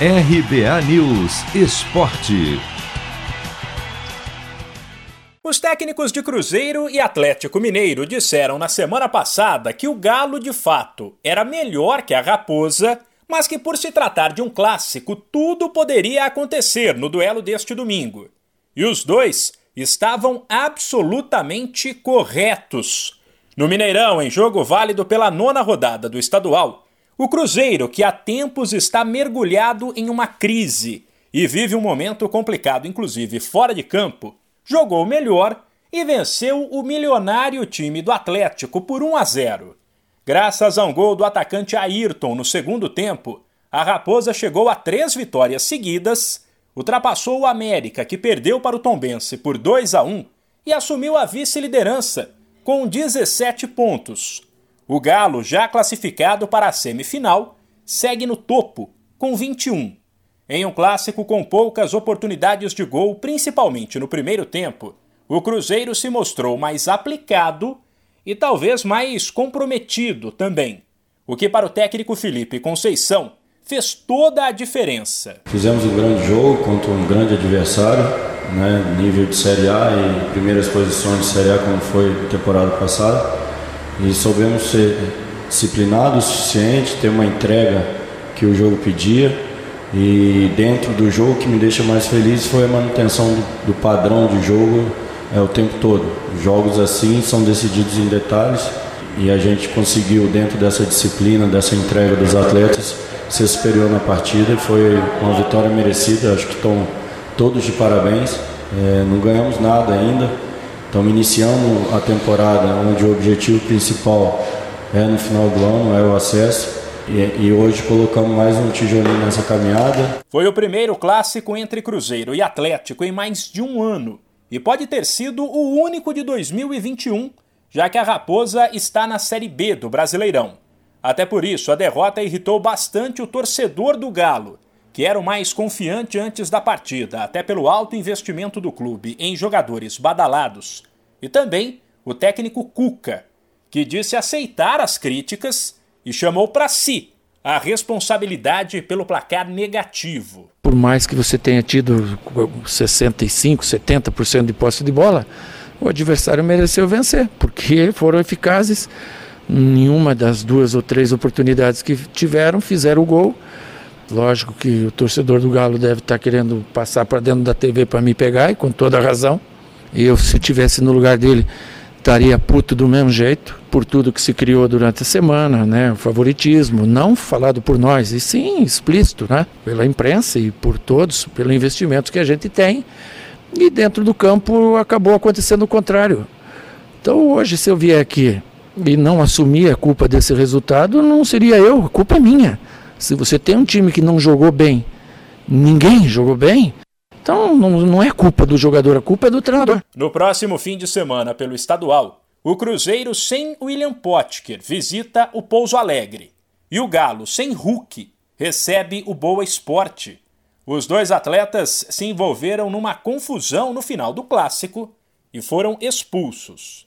RBA News Esporte. Os técnicos de Cruzeiro e Atlético Mineiro disseram na semana passada que o Galo de fato era melhor que a Raposa, mas que por se tratar de um clássico, tudo poderia acontecer no duelo deste domingo. E os dois estavam absolutamente corretos. No Mineirão, em jogo válido pela nona rodada do estadual, o Cruzeiro, que há tempos está mergulhado em uma crise e vive um momento complicado, inclusive fora de campo, jogou melhor e venceu o milionário time do Atlético por 1 a 0. Graças a um gol do atacante Ayrton no segundo tempo, a Raposa chegou a três vitórias seguidas, ultrapassou o América, que perdeu para o Tombense por 2 a 1 e assumiu a vice-liderança com 17 pontos, o Galo, já classificado para a semifinal, segue no topo, com 21. Em um clássico com poucas oportunidades de gol, principalmente no primeiro tempo, o Cruzeiro se mostrou mais aplicado e talvez mais comprometido também. O que para o técnico Felipe Conceição fez toda a diferença. Fizemos um grande jogo contra um grande adversário, né, nível de Série A e primeiras posições de Série A como foi temporada passada e soubemos ser disciplinados o suficiente, ter uma entrega que o jogo pedia e dentro do jogo o que me deixa mais feliz foi a manutenção do, do padrão de jogo é, o tempo todo. Jogos assim são decididos em detalhes e a gente conseguiu dentro dessa disciplina, dessa entrega dos atletas ser superior na partida foi uma vitória merecida. Acho que estão todos de parabéns. É, não ganhamos nada ainda, Estamos iniciando a temporada onde o objetivo principal é no final do ano, é o acesso. E, e, hoje colocamos mais um tijolinho nessa caminhada. Foi o primeiro clássico entre Cruzeiro e Atlético em mais de um ano. E pode ter sido o único de 2021, já que a Raposa está na Série B do Brasileirão. Até por isso, a derrota irritou bastante o torcedor do Galo, que era o mais confiante antes da partida, até pelo alto investimento do clube em jogadores badalados, e também o técnico Cuca, que disse aceitar as críticas e chamou para si a responsabilidade pelo placar negativo. Por mais que você tenha tido 65, 70% de posse de bola, o adversário mereceu vencer, porque foram eficazes. Nenhuma das duas ou três oportunidades que tiveram fizeram o gol Lógico que o torcedor do Galo deve estar querendo passar para dentro da TV para me pegar, e com toda razão. E eu, se estivesse no lugar dele, estaria puto do mesmo jeito, por tudo que se criou durante a semana, né? O favoritismo, não falado por nós, e sim explícito, né? Pela imprensa e por todos, pelo investimento que a gente tem. E dentro do campo acabou acontecendo o contrário. Então hoje, se eu vier aqui e não assumir a culpa desse resultado, não seria eu, a culpa é minha. Se você tem um time que não jogou bem, ninguém jogou bem, então não, não é culpa do jogador, a culpa é do treinador. No próximo fim de semana, pelo estadual, o Cruzeiro sem William Potker visita o Pouso Alegre. E o Galo sem Hulk recebe o Boa Esporte. Os dois atletas se envolveram numa confusão no final do clássico e foram expulsos.